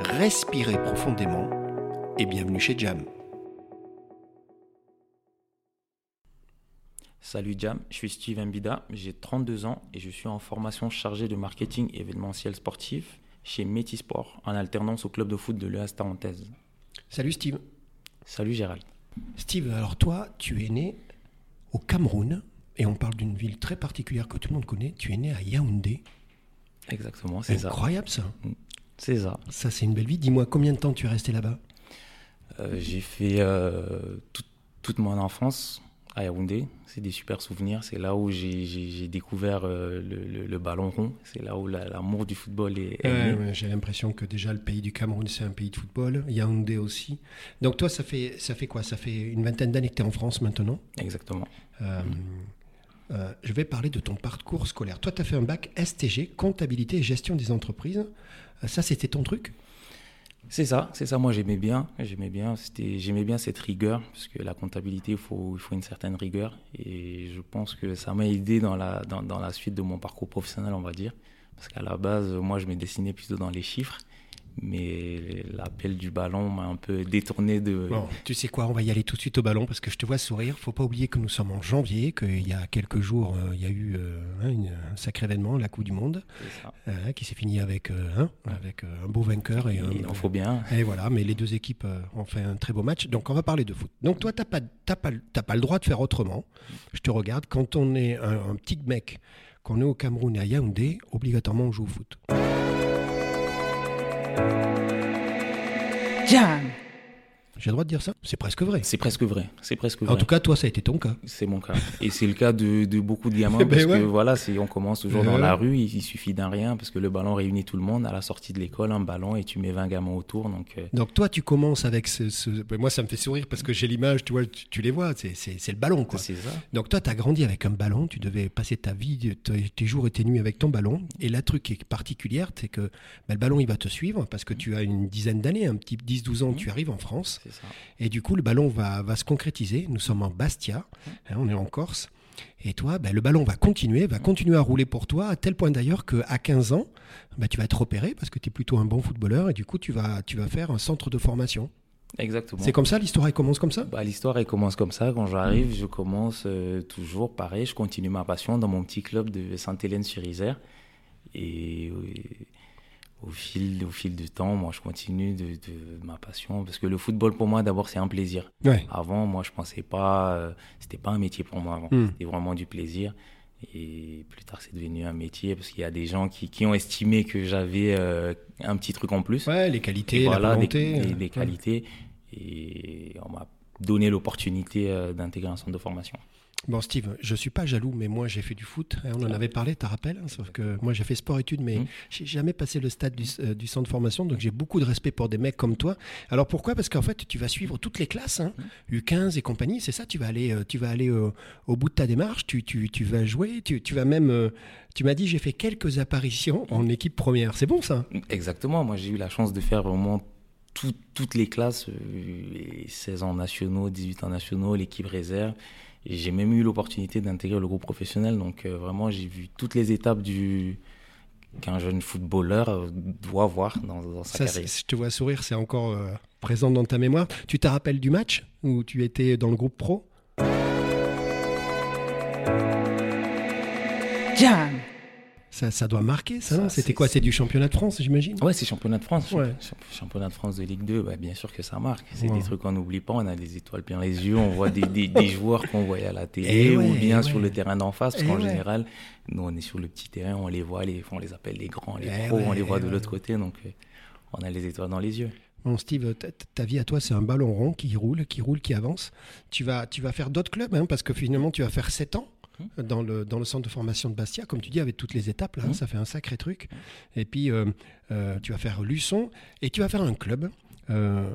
respirez profondément et bienvenue chez Jam. Salut Jam, je suis Steve Mbida, j'ai 32 ans et je suis en formation chargée de marketing événementiel sportif chez Métisport en alternance au club de foot de l'EAS Tarentaise. Salut Steve. Salut Gérald. Steve, alors toi, tu es né au Cameroun et on parle d'une ville très particulière que tout le monde connaît. Tu es né à Yaoundé. Exactement, c'est ça. Incroyable ça. C'est ça. Ça, c'est une belle vie. Dis-moi, combien de temps tu es resté là-bas? Euh, j'ai fait euh, tout- toute mon enfance à Yaoundé. C'est des super souvenirs. C'est là où j'ai- découvert euh, le, le- le ballon rond. C'est là où la- l'amour du football est, Ouais, ouais, J'ai l'impression que déjà le pays du Cameroun, c'est un pays de football. Yaoundé aussi. Donc toi, ça fait, ça fait quoi? Ça fait une vingtaine d'années que tu es en France maintenant? Exactement. Euh, euh, je vais parler de ton parcours scolaire. Toi, tu as fait un bac STG, comptabilité et gestion des entreprises. Euh, ça, c'était ton truc? C'est ça, c'est ça. Moi, j'aimais bien, j'aimais bien, bien cette rigueur, parce que la comptabilité, il faut, une certaine rigueur, et je pense que ça m'a aidé dans la, dans la suite de mon parcours professionnel, on va dire, parce qu'à la base, moi, je me dessinais plutôt dans les chiffres, mais l'appel du ballon m'a un peu détourné de. Bon, tu sais quoi, on va y aller tout de suite au ballon parce que je te vois sourire. Faut pas oublier que nous sommes en janvier, qu'il y a quelques jours, euh, il y a eu euh, hein, une- un sacré événement, la Coupe du Monde, euh, qui s'est fini avec, hein, avec un beau vainqueur. Et, un- Il en faut bien. Et voilà, mais les deux équipes ont fait un très beau match. Donc on va parler de foot. Donc toi, tu n'as pas, pas, pas le droit de faire autrement. Je te regarde. Quand on est un, un petit mec, qu'on est au Cameroun et à Yaoundé, obligatoirement on joue au foot. Jam. J'ai le droit de dire ça C'est presque vrai. C'est presque vrai. C'est presque vrai. En tout cas, toi, ça a été ton cas. C'est mon cas. Et c'est le cas de, de beaucoup de gamins. Ben parce ouais. que voilà, on commence toujours dans la rue, il, il suffit d'un rien, parce que le ballon réunit tout le monde. À la sortie de l'école, un ballon et tu mets 20 gamins autour. Donc, euh, Donc toi, tu commences avec ce... ce- ben, moi, ça me fait sourire parce que j'ai l'image, tu vois, tu, tu les vois, c'est, le ballon, quoi. c'est ça. Donc toi, tu as grandi avec un ballon, tu devais passer ta vie, tes jours et tes nuits avec ton ballon. Et la truc qui est particulière, c'est que ben, le ballon, il va te suivre parce que tu as une dizaine d'années, un petit 10-12 ans, tu arrives en France. Ça. Et du coup, le ballon va, va se concrétiser. Nous sommes en Bastia, hein, on est en Corse. Et toi, ben, le ballon va continuer, va continuer à rouler pour toi, à tel point d'ailleurs qu'à 15 ans, ben, tu vas être repéré parce que tu es plutôt un bon footballeur et du coup, tu vas, tu vas faire un centre de formation. Exactement. C'est comme ça, l'histoire, elle commence comme ça? Bah, l'histoire, elle commence comme ça. Quand j'arrive, je commence euh, toujours pareil. Je continue ma passion dans mon petit club de Sainte-Hélène-sur-Isère. Et euh, au, fil, au fil du temps, moi, je continue de, de ma passion. Parce que le football, pour moi, d'abord, c'est un plaisir. Ouais. Avant, moi, je pensais pas, euh, c'était pas un métier pour moi avant. Hmm. C'était vraiment du plaisir. Et plus tard, c'est devenu un métier parce qu'il y a des gens qui, qui ont estimé que j'avais euh, un petit truc en plus. Ouais, les Et qualités, voilà, la volonté. des- euh, des ouais. qualités. Et on m'a donné l'opportunité euh, d'intégrer un centre de formation. Bon, Steve, je suis pas jaloux, mais moi j'ai fait du foot. hein, on en avait parlé, tu te rappelles hein, Sauf que moi j'ai fait sport-études, mais Mhm. j'ai jamais passé le stade du, euh, du centre de formation, donc j'ai beaucoup de respect pour des mecs comme toi. Alors pourquoi? Parce qu'en fait, tu vas suivre toutes les classes, hein, U15 et compagnie, c'est ça, tu vas aller, euh, tu vas aller euh, au bout de ta démarche, tu, tu, tu vas jouer, tu, tu vas même. tu m'as dit, j'ai fait quelques apparitions en équipe première. C'est bon ça? Exactement. Moi, j'ai eu la chance de faire vraiment tout- toutes les classes, les 16 ans nationaux, 18 ans nationaux, l'équipe réserve. J'ai même eu l'opportunité d'intégrer le groupe professionnel. Donc, euh, vraiment, j'ai vu toutes les étapes du qu'un jeune footballeur doit voir dans, dans sa Ça, carrière. je te vois sourire, c'est encore euh, présent dans ta mémoire. Tu te rappelles du match où tu étais dans le groupe pro? Ça, ça doit marquer, ça, C'était quoi? C'est du championnat de France, j'imagine? Ouais, c'est championnat de France. Ouais. Champ- Championnat de France de Ligue 2, bah, bien sûr que ça marque. C'est Ouais. des trucs qu'on n'oublie pas. On a des étoiles plein les yeux. On voit des, des- des joueurs qu'on voyait à la télé Eh ouais, ou bien eh sur le terrain d'en face. Parce Eh qu'en général, nous, on est sur le petit terrain, on les voit, les, on les appelle les grands, les pros, on les voit de l'autre côté. Donc, euh, on a les étoiles dans les yeux. Bon, Steve, ta, ta vie à toi, c'est un ballon rond qui roule, qui roule, qui avance. Tu vas, tu vas faire d'autres clubs, hein, parce que finalement, tu vas faire 7 ans. Dans, le, dans le centre de formation de Bastia, comme tu dis, avec toutes les étapes, là, mmh. ça fait un sacré truc. Et puis, euh, euh, tu vas faire Luçon et tu vas faire un club. Euh,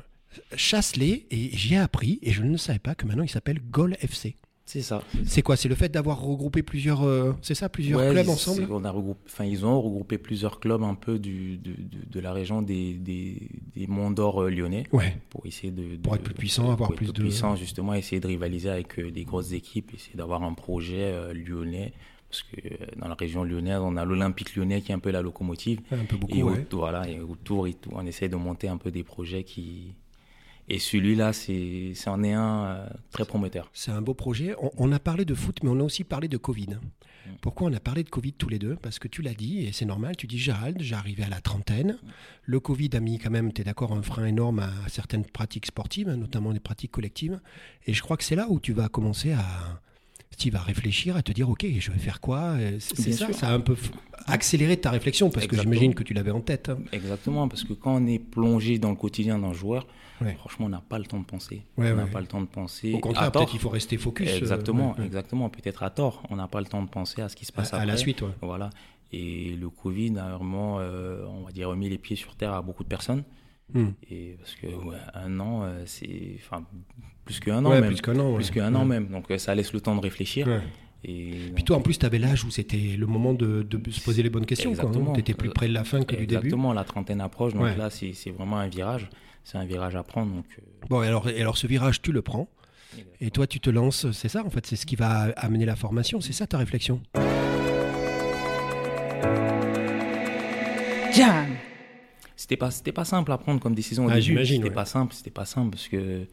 Chasselet, et j'y ai appris, et je ne savais pas que maintenant il s'appelle Gol FC. C'est ça. C'est quoi C'est le fait d'avoir regroupé plusieurs, euh, c'est ça, plusieurs clubs ensemble? on a regroupé, enfin, Ils ont regroupé plusieurs clubs un peu du, de, de, la région des, des, des Monts d'Or euh, lyonnais ouais. pour essayer de, pour être plus puissant, avoir plus, de puissant justement, essayer de rivaliser avec euh, des grosses équipes, essayer d'avoir un projet lyonnais. Parce que dans la région lyonnaise, on a l'Olympique lyonnais qui est un peu la locomotive. Un peu beaucoup, et ouais. voilà, et autour, on essaie de monter un peu des projets qui, et celui-là, c'est en est un euh, très prometteur. C'est un beau projet. On, a parlé de foot, mais on a aussi parlé de Covid. Mm. Pourquoi on a parlé de Covid tous les deux? Parce que tu l'as dit, et c'est normal, tu dis Gérald, j'arrivais à la trentaine. Le Covid a mis quand même, tu es d'accord, un frein énorme à certaines pratiques sportives, notamment les pratiques collectives. Et je crois que c'est là où tu vas commencer à, tu vas réfléchir à te dire ok je vais faire quoi? C'est ça ça a un peu accéléré ta réflexion parce que j'imagine que tu l'avais en tête hein. exactement parce que quand on est plongé dans le quotidien d'un joueur franchement on n'a pas le temps de penser. On n'a pas le temps de penser au contraire peut-être qu'il faut rester focus euh, exactement exactement peut-être à tort. On n'a pas le temps de penser à ce qui se passe à, après. à la suite voilà. Et le Covid a vraiment euh, on va dire remis les pieds sur terre à beaucoup de personnes. Hmm. Et parce que un an, euh, c'est enfin plus qu'un an même. Plus qu'un an, plus qu'un an même. Donc ça laisse le temps de réfléchir. Et Puis toi, en plus, tu avais l'âge où c'était le moment de, de, se poser les bonnes questions. Hein. Tu étais plus près de la fin que du début. Exactement, la trentaine approche. Donc là, c'est vraiment un virage. C'est un virage à prendre. Donc, euh. Bon, et alors, et alors ce virage, tu le prends. Et toi, tu te lances. C'est ça, en fait. C'est ce qui va amener la formation. C'est ça ta réflexion? Jam c'était pas c'était pas simple à prendre comme décision au ah, début c'était pas simple c'était pas simple parce que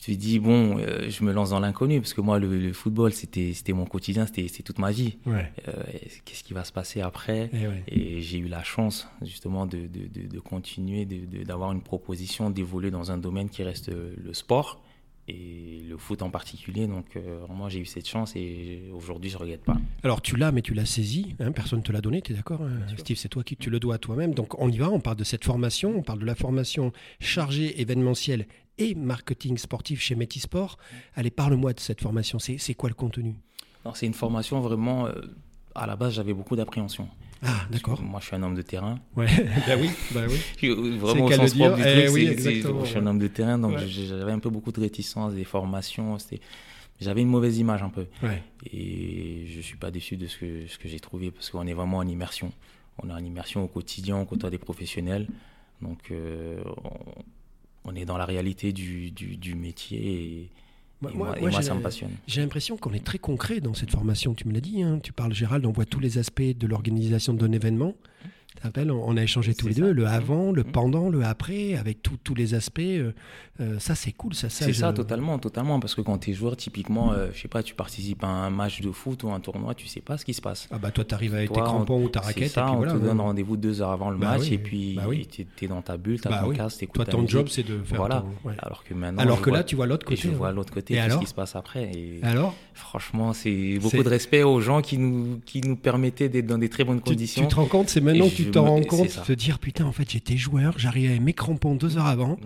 tu te dis bon euh, je me lance dans l'inconnu parce que moi le, football c'était c'était mon quotidien c'était c'était toute ma vie ouais. euh, qu'est-ce qui va se passer après et, ouais. et j'ai eu la chance justement de de, de, de continuer d'avoir une proposition d'évoluer dans un domaine qui reste le sport et le foot en particulier. Donc, euh, moi, j'ai eu cette chance et aujourd'hui, je ne regrette pas. Alors, tu l'as, mais tu l'as saisi. Hein, personne ne te l'a donné, tu es d'accord hein, Steve, c'est toi qui tu le dois à toi-même. Donc, on y va, on parle de cette formation, on parle de la formation chargée événementielle et marketing sportif chez Métisport. Allez, parle-moi de cette formation. C'est quoi le contenu? C'est une formation vraiment. Euh, à la base, j'avais beaucoup d'appréhension. Ah, d'accord. Moi, je suis un homme de terrain. Ouais, bah oui, bah oui. Vraiment, au sens propre du eh truc, oui, je suis un homme de terrain, donc ouais. j'avais un peu beaucoup de réticence, des formations. J'avais une mauvaise image un peu. Ouais. Et je ne suis pas déçu de ce que, ce que j'ai trouvé, parce qu'on est vraiment en immersion. On est en immersion au quotidien, on côtoie des professionnels. Donc, euh, on, on, est dans la réalité du, du, du métier. Et, moi, moi, ça me passionne. J'ai l'impression qu'on est très concret dans cette formation. Tu me l'as dit, hein. tu parles Gérald, on voit tous les aspects de l'organisation d'un événement on a échangé tous les deux, le avant, le mmh. pendant, le après, avec tous les aspects. Euh, euh, ça, c'est cool. Ça, c'est ça, totalement, totalement. Parce que quand tu es joueur, typiquement, euh, je sais pas, tu participes à un match de foot ou un tournoi, tu sais pas ce qui se passe. Ah bah toi, tu arrives avec tes crampons ou ta raquette. Ça, et puis on voilà, te donne rendez-vous deux heures avant le bah match oui, et puis bah oui. tu es dans ta bulle, tu as bah ton oui. casque, Toi, ton job, c'est de faire. Voilà. Ton... Ouais. Alors que maintenant. Alors que là, tu vois l'autre côté. Et je vois l'autre côté, ce qui se passe après. Et alors Franchement, c'est beaucoup de respect aux gens qui nous, qui nous permettaient d'être dans des très bonnes conditions. Tu te rends compte, c'est maintenant que tu t'en rends compte dire putain en fait j'étais joueur, j'arrivais avec mes crampons deux heures avant mmh.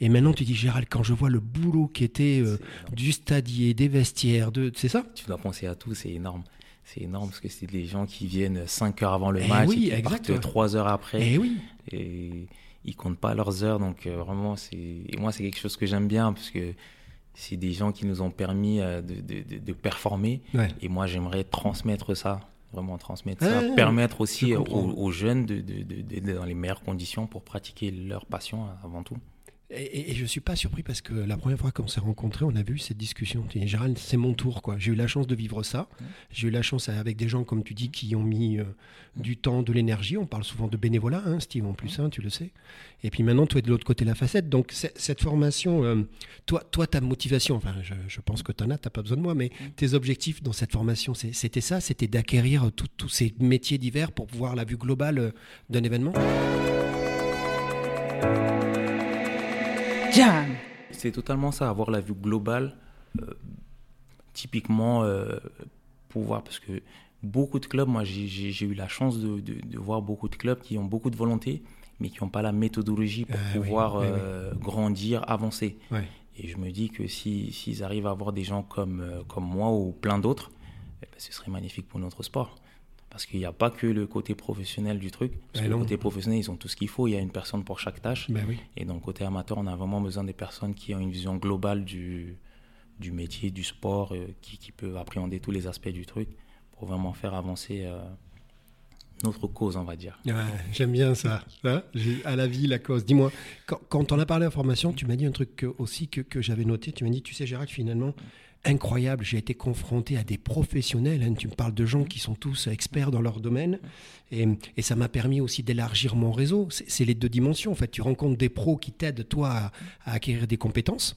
et maintenant tu dis Gérald quand je vois le boulot qui était euh, du stadier, des vestiaires, de c'est ça? Tu dois penser à tout, c'est énorme. C'est énorme parce que c'est des gens qui viennent 5 heures avant le et match oui, et qui exact. partent 3 heures après. Et oui. Et ils comptent pas leurs heures donc euh, vraiment c'est et moi c'est quelque chose que j'aime bien parce que c'est des gens qui nous ont permis euh, de, de, de, de performer ouais. et moi j'aimerais transmettre ça vraiment transmettre ça, permettre aussi aux, aux, jeunes d'être de, de, dans les meilleures conditions pour pratiquer leur passion avant tout. Et, et, je suis pas surpris parce que la première fois qu'on s'est rencontrés, on a vu cette discussion. Gérald, c'est mon tour, quoi. J'ai eu la chance de vivre ça. J'ai eu la chance avec des gens, comme tu dis, qui ont mis euh, du temps, de l'énergie. On parle souvent de bénévolat, hein, Steve, en plus, hein, tu le sais. Et puis maintenant, toi, es de l'autre côté de la facette. Donc, cette formation, euh, toi, toi, ta motivation, enfin, je, je pense que tu en as, tu pas besoin de moi, mais tes objectifs dans cette formation, c'était ça? C'était d'acquérir tous ces métiers divers pour voir la vue globale euh, d'un événement? C'est totalement ça, avoir la vue globale, euh, typiquement euh, pouvoir, parce que beaucoup de clubs, moi j'ai eu la chance de, de, de, voir beaucoup de clubs qui ont beaucoup de volonté, mais qui n'ont pas la méthodologie pour euh, pouvoir oui, euh, oui. grandir, avancer. Et je me dis que s'ils si, arrivent à avoir des gens comme, comme moi ou plein d'autres, eh ben, ce serait magnifique pour notre sport. Parce qu'il n'y a pas que le côté professionnel du truc. Parce que le côté professionnel, ils ont tout ce qu'il faut. Il y a une personne pour chaque tâche. Ben oui. Et le côté amateur, on a vraiment besoin des personnes qui ont une vision globale du, du métier, du sport, euh, qui, qui, peuvent appréhender tous les aspects du truc pour vraiment faire avancer euh, notre cause, on va dire. J'aime bien ça. Hein à la vie, la cause. Dis-moi, quand, quand, on a parlé en formation, tu m'as dit un truc aussi que, que j'avais noté. Tu m'as dit, tu sais, Gérald, finalement, incroyable. J'ai été confronté à des professionnels. Hein. Tu me parles de gens qui sont tous experts dans leur domaine. Et, ça m'a permis aussi d'élargir mon réseau. C'est les deux dimensions. En fait, tu rencontres des pros qui t'aident, toi, à, acquérir des compétences.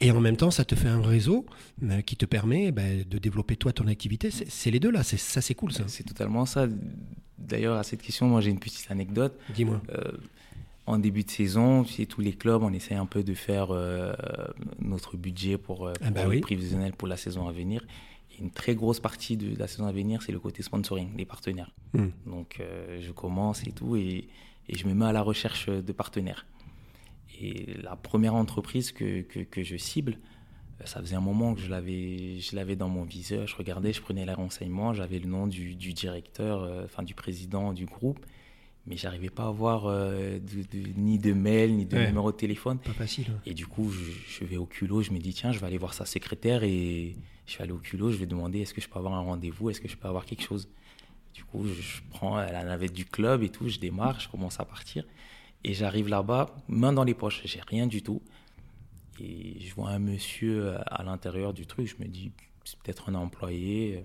Et en même temps, ça te fait un réseau euh, qui te permet ben, de développer toi ton activité. C'est les deux là. Ça, c'est cool ça. C'est totalement ça. D'ailleurs, à cette question, moi j'ai une petite anecdote. Dis-moi. Euh, en début de saison, chez tous les clubs, on essaie un peu de faire euh, notre budget pour, euh, ah bah les prévisionnels pour la saison à venir. Et une très grosse partie de la saison à venir, c'est le côté sponsoring, les partenaires. Hmm. Donc euh, je commence et tout, et, et, je me mets à la recherche de partenaires. Et la première entreprise que, que, je cible, ça faisait un moment que je l'avais, je l'avais dans mon viseur. Je regardais, je prenais les renseignements, j'avais le nom du, du directeur, enfin du président du groupe mais j'arrivais pas à avoir euh, ni de mail, ni de numéro de téléphone. Pas facile. Hein. Et du coup, je, vais au culot, je me dis, tiens, je vais aller voir sa secrétaire et je vais aller au culot, je vais demander, est-ce que je peux avoir un rendez-vous, est-ce que je peux avoir quelque chose? Du coup, je, prends la navette du club et tout, je démarre, je commence à partir. Et j'arrive là-bas, main dans les poches, j'ai rien du tout. Et je vois un monsieur à l'intérieur du truc, je me dis, c'est peut-être un employé.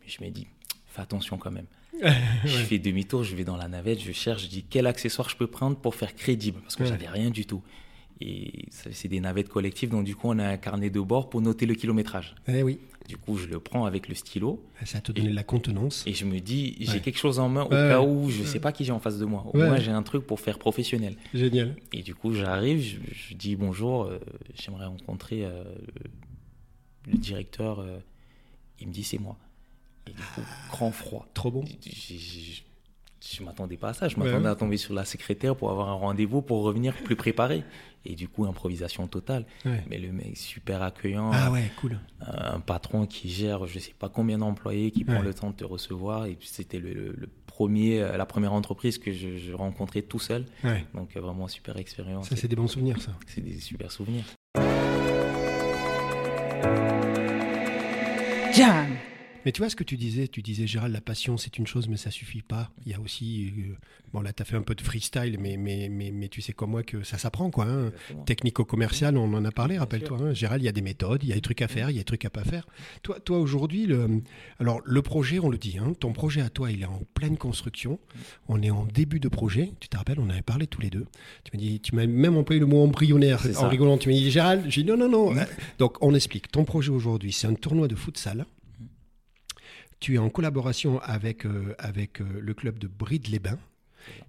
Mais je me dis, fais attention quand même. je fais demi-tour, je vais dans la navette, je cherche, je dis quel accessoire je peux prendre pour faire crédible, parce que j'avais rien du tout. Et c'est des navettes collectives, donc du coup, on a un carnet de bord pour noter le kilométrage. Eh oui. Du coup, je le prends avec le stylo. Ça te donne la contenance. Et je me dis, j'ai quelque chose en main au cas où je ne sais pas qui j'ai en face de moi. Au moins, j'ai un truc pour faire professionnel. Génial. Et du coup, j'arrive, je, dis bonjour, euh, j'aimerais rencontrer euh, le, directeur. Euh, il me dit, c'est moi. Et du coup, grand froid. Trop bon. Je ne m'attendais pas à ça. Je m'attendais à tomber sur la secrétaire pour avoir un rendez-vous, pour revenir plus préparé. Et du coup, improvisation totale. Mais le mec, super accueillant. Ah ouais, cool. Un, patron qui gère je ne sais pas combien d'employés, qui prend le temps de te recevoir. Et puis, c'était le, premier, euh, la première entreprise que je, rencontrais tout seul. Donc, euh, vraiment, super expérience. Ça, c'est des bons souvenirs, ça. C'est des super souvenirs. Jam mais tu vois ce que tu disais, tu disais Gérald, la passion c'est une chose mais ça suffit pas. Il y a aussi, euh, bon là tu as fait un peu de freestyle mais, mais, mais, mais tu sais comme moi que ça s'apprend quoi. Hein. Technico-commercial, on en a parlé, rappelle-toi. Hein. Gérald, il y a des méthodes, il y a des trucs à faire, il y a des trucs à pas faire. Toi, toi aujourd'hui, le, alors le projet, on le dit, hein, ton projet à toi il est en pleine construction. On est en début de projet. Tu te rappelles, on avait parlé tous les deux. Tu m'as dit, tu m'as même employé le mot embryonnaire en rigolant. Tu m'as dit Gérald, j'ai dit non, non, non. Donc on explique. Ton projet aujourd'hui, c'est un tournoi de futsal tu es en collaboration avec, euh, avec euh, le club de Bride-les-Bains.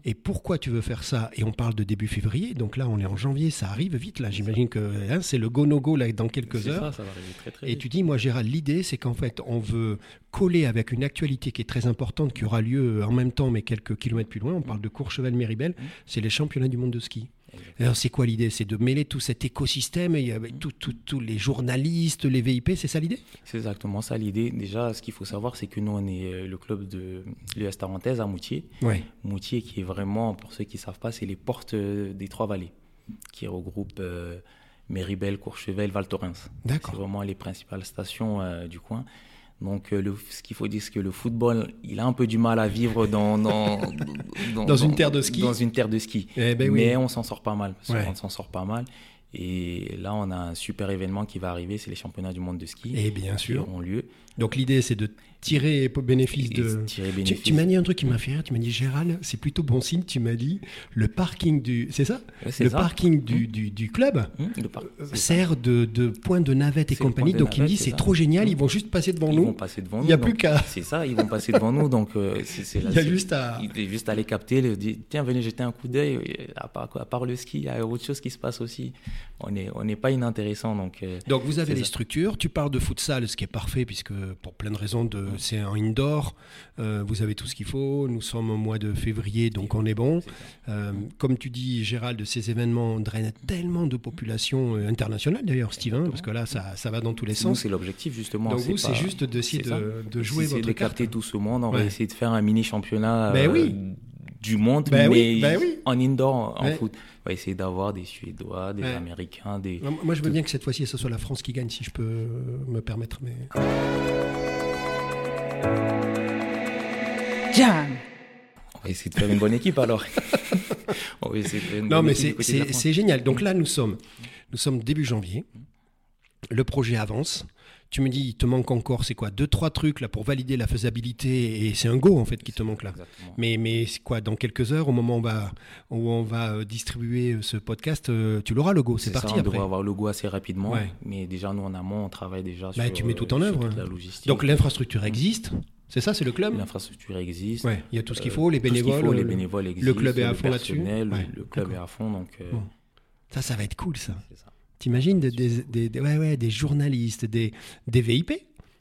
Et pourquoi tu veux faire ça? Et on parle de début février, donc là on est en janvier, ça arrive vite là. J'imagine que hein, c'est le go-no-go là dans quelques heures. Ça, ça va arriver très, très et tu dis, moi Gérald, l'idée c'est qu'en fait on veut coller avec une actualité qui est très importante, qui aura lieu en même temps mais quelques kilomètres plus loin. On parle de Courchevel-Méribel, mmh. c'est les championnats du monde de ski. Alors c'est quoi l'idée? C'est de mêler tout cet écosystème et tous les journalistes, les VIP, c'est ça l'idée? C'est exactement ça l'idée. Déjà, ce qu'il faut savoir, c'est que nous, on est euh, le club de l'US Tarentaise à Moutier. Moutier qui est vraiment, pour ceux qui ne savent pas, c'est les portes euh, des Trois-Vallées, qui regroupe euh, Méribel, Courchevel, Val Thorens. D'accord. C'est vraiment les principales stations du coin. Donc, euh, le, ce qu'il faut dire, c'est que le football, il a un peu du mal à vivre dans, dans, dans, une terre de ski. Dans une terre de ski. Eh ben Mais on s'en sort pas mal. On s'en sort pas mal. Et là, on a un super événement qui va arriver, c'est les championnats du monde de ski. Et bien sûr. Qui auront lieu. Donc l'idée, c'est de tirer bénéfice de. Tirer bénéfice. Tu, m'as dit un truc qui m'a fait rire. Tu m'as dit, Gérald, c'est plutôt bon signe. Tu m'as dit, le parking du. C'est ça? Le parking du, mmh. du, club mmh, euh, sert de, de, point de navette et compagnie. Donc il me dit, c'est trop génial. Ils vont juste passer devant nous. Ils vont passer devant nous. Il n'y a plus qu'à. C'est ça, ils vont passer devant nous. Donc euh, c'est Il y a juste à. Il est juste à les capter, le dire, tiens, venez jeter un coup d'œil. À part le ski, il y a autre chose qui se passe aussi. On n'est on pas inintéressant. Donc, euh, Donc vous avez les ça. structures, tu parles de futsal, ce qui est parfait puisque pour plein de raisons, de, c'est un indoor, euh, vous avez tout ce qu'il faut, nous sommes au mois de février donc on est bon. Euh, comme tu dis Gérald, ces événements drainent tellement de populations internationales d'ailleurs Steve, hein, parce que là ça, ça va dans tous les Nous, sens. c'est l'objectif justement. Donc vous c'est juste d'essayer de, de jouer c'est votre de carte. capter tout ce monde. On va Ouais. essayer de faire un mini championnat Ben oui. Du monde, Ben mais oui, ben oui. en indoor, en Ouais. foot. On va essayer d'avoir des Suédois, des Ouais. Américains, des. Moi je veux bien que cette fois-ci ce soit la France qui gagne si je peux me permettre. Mais... Jam. On va essayer de faire une bonne équipe alors. on va essayer de faire une Non, bonne mais c'est génial. Donc là, nous sommes, nous sommes début janvier. Le projet avance. Tu me dis, il te manque encore, c'est quoi Deux, trois trucs là pour valider la faisabilité et c'est un go en fait qui te manque là. Exactement. Mais, mais c'est quoi Dans quelques heures, au moment où on va, où on va euh, distribuer euh, ce podcast, euh, tu l'auras le go. C'est ça, parti on après. devrait avoir le goût assez rapidement. Ouais. Mais déjà, nous en amont, on travaille déjà Bah, sur. tu mets tout en œuvre, la logistique. Donc l'infrastructure existe. C'est ça, c'est le club? L'infrastructure existe. Ouais, il y a tout ce qu'il faut, les bénévoles. faut, les bénévoles existent. club est à fond là-dessus personnel, Ouais, Le club est à fond. Donc, euh, Bon. Ça, ça va être cool ça. c'est ça. T'imagines des, des, des- des- ouais, ouais, des journalistes, des, des VIP.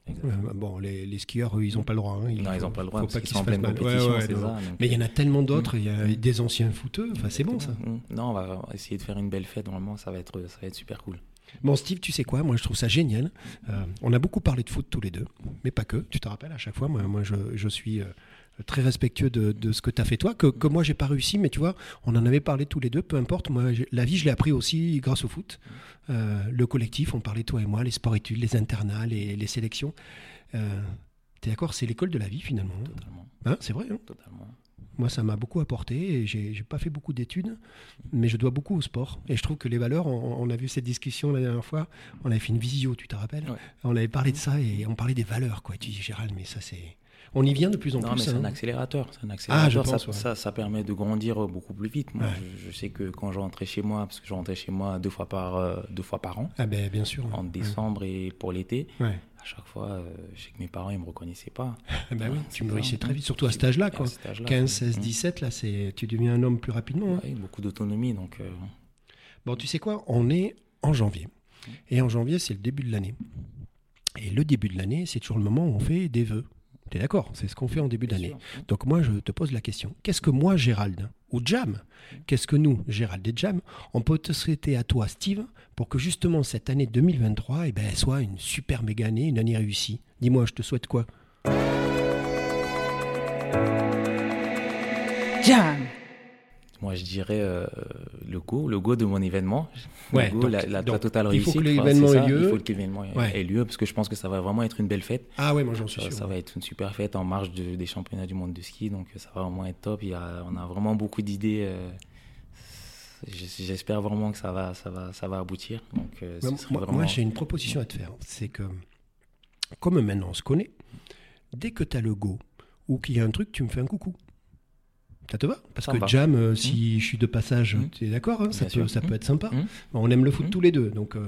Euh, Bon, les, les skieurs, eux, ils n'ont pas le droit. hein. Il Non, ils n'ont pas le droit faut parce pas qu'ils en se fassent mal. Ouais, non. Mais il y en a tellement Mm. d'autres. Il y a des anciens footeux. Enfin, c'est bon ça. Mm. Non, on va essayer de faire une belle fête. Normalement, ça va être, ça va être super cool. Bon, Steve, tu sais quoi? Moi, je trouve ça génial. Euh, on a beaucoup parlé de foot tous les deux, mais pas que. Tu te rappelles à chaque fois, moi, moi je, je suis euh, très respectueux de, de ce que tu as fait toi, que, que moi, j'ai pas réussi, mais tu vois, on en avait parlé tous les deux, peu importe. Moi, la vie, je l'ai appris aussi grâce au foot. Euh, le collectif, on parlait toi et moi, les sports-études, les internats, les, les sélections. Euh, T'es d'accord C'est l'école de la vie, finalement. Totalement. Hein, c'est vrai. hein? Totalement. moi, ça m'a beaucoup apporté et j'ai j'ai pas fait beaucoup d'études, mais je dois beaucoup au sport. Et je trouve que les valeurs, on, on a vu cette discussion la dernière fois, on avait fait une visio, tu te rappelles? Ouais. On avait parlé de ça et on parlait des valeurs, quoi. Et tu dis, Gérald, mais ça, c'est. On y vient de plus en Non, plus. mais c'est hein. un accélérateur. C'est un Ah, accélérateur. je ça, pense, ouais. ça, ça permet de grandir beaucoup plus vite. Moi, Ouais. je, je sais que quand je rentrais chez moi, parce que je rentrais chez moi deux fois par, euh, deux fois par an, Ah, ben, bien sûr. en décembre et pour l'été, Ouais. à chaque fois, euh, je sais que mes parents, ils me reconnaissaient pas. Ah, ben oui, tu mûrissais très vite, surtout à cet âge-là, quoi. À cet âge-là, 15, c'est- 16, 17, là, c'est, tu deviens un homme plus rapidement. hein. Beaucoup d'autonomie, donc. euh, Bon, tu sais quoi? On est en janvier. Et en janvier, c'est le début de l'année. Et le début de l'année, c'est toujours le moment où on fait des vœux. Tu es d'accord C'est ce qu'on fait en début d'année. sûr. Donc moi, je te pose la question. Qu'est-ce que moi, Gérald, ou Jam, qu'est-ce que nous, Gérald et Jam, on peut te souhaiter à toi, Steve, pour que justement cette année 2023 eh ben, elle soit une super méga année, une année réussie Dis-moi, je te souhaite quoi? Jam. Moi, je dirais euh, le go, le go de mon événement. Ouais, le go, donc- la, la- la donc, totale il faut réussite. que l'événement ait lieu. Il faut que l'événement ait- Ouais. ait lieu parce que je pense que ça va vraiment être une belle fête. Ah ouais, moi j'en suis Ça, sûr. ça va être une super fête en marge de- des championnats du monde de ski, donc ça va vraiment être top. Il y a, on a vraiment beaucoup d'idées. euh, J'espère vraiment que ça va, ça va, ça va aboutir. Donc, euh, Moi, serait moi, vraiment- moi, j'ai une proposition à te faire. C'est que, comme maintenant on se connaît, dès que tu as le go ou qu'il y a un truc, tu me fais un coucou. Ça te va Parce que. Jam, euh, si je suis de passage, Mhm. tu es d'accord hein, Ça, peut, Mhm. être sympa. Mhm. On aime le foot tous les deux, donc euh,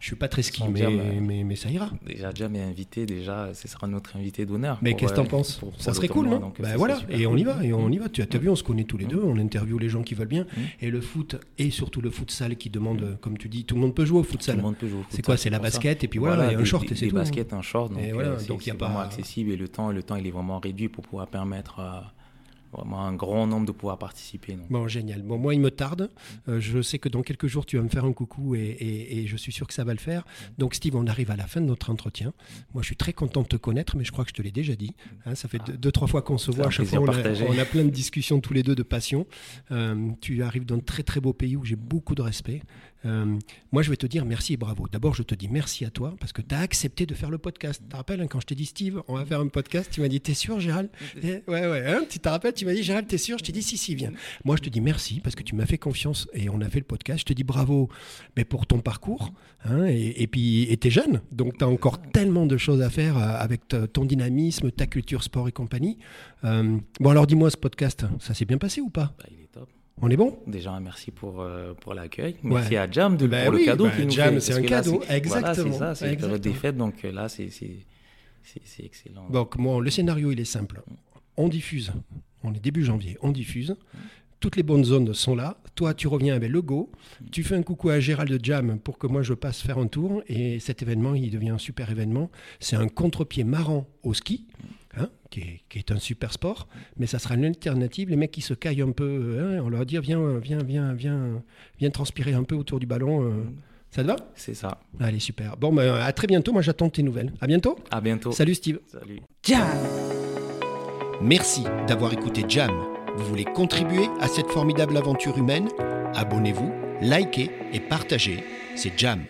je suis pas très ski, Sans mais, Jam, euh, mais, mais ça ira. Déjà, Jam est invité, déjà, ce sera notre invité d'honneur. Mais qu'est-ce que t'en euh, penses pour- pour Ça serait cool, tournoi, non donc, Ben ça voilà, et on y va, et on y va. Tu as, vu, on se connaît tous les deux, on interviewe les gens qui veulent bien. Et le foot, et surtout le futsal qui demande, euh, comme tu dis, tout le monde peut jouer au Tout futsal. le monde peut jouer au C'est quoi C'est la basket, et puis voilà, et un short, et c'est tout. baskets, un short, donc euh, c'est vraiment accessible et le temps, il est vraiment réduit pour pouvoir permettre vraiment un grand nombre de pouvoir participer. donc. Bon, génial. Bon, moi, il me tarde. Euh, je sais que dans quelques jours, tu vas me faire un coucou et, et- et je suis sûr que ça va le faire. Donc, Steve, on arrive à la fin de notre entretien. Moi, je suis très content de te connaître, mais je crois que je te l'ai déjà dit. Hein, ça fait deux, deux, trois fois qu'on se voit. À chaque fois, a, on a plein de discussions tous les deux de passion. Euh, tu arrives d'un très, très beau pays où j'ai beaucoup de respect. Euh, moi, je vais te dire merci et bravo. D'abord, je te dis merci à toi parce que tu as accepté de faire le podcast. Tu te rappelles, hein, quand je t'ai dit, Steve, on va faire un podcast, tu m'as dit, t'es sûr, Gérald Eh, Ouais, ouais. hein, tu te rappelles, tu m'as dit, Gérald, t'es sûr? Je t'ai dit, si, si, viens. Moi, je te dis merci parce que tu m'as fait confiance et on a fait le podcast. Je te dis bravo mais pour ton parcours. hein, et, et puis, et t'es jeune, donc tu as encore tellement de choses à faire euh, avec ton dynamisme, ta culture sport et compagnie. Euh, bon, alors dis-moi, ce podcast, ça s'est bien passé ou pas? Bah, il est top. On est bon Déjà, merci pour, euh, pour l'accueil. Ouais. Merci à Jam de, Bah pour oui, le cadeau bah, qu'il nous Jam, fait. c'est un là, cadeau, c'est- exactement, Voilà, c'est ça, c'est période des fêtes, donc euh, là, c'est excellent. Donc, moi, le scénario, il est simple. On diffuse, on est début janvier, on diffuse. toutes les bonnes zones sont là. Toi, tu reviens avec le go. Tu fais un coucou à Gérald Jam pour que moi je passe faire un tour. Et cet événement, il devient un super événement. C'est un contre-pied marrant au ski. Hein, qui, est, un super sport, mais ça sera une alternative. Les mecs qui se caillent un peu, hein, on leur dit viens, viens, viens, viens, viens transpirer un peu autour du ballon. Euh. ça te va? C'est ça. Allez, super. Bon, ben, à très bientôt. Moi, j'attends tes nouvelles. À bientôt. À bientôt. Salut, Steve. Salut. Jam. Merci d'avoir écouté Jam. Vous voulez contribuer à cette formidable aventure humaine? Abonnez-vous, likez et partagez. C'est Jam.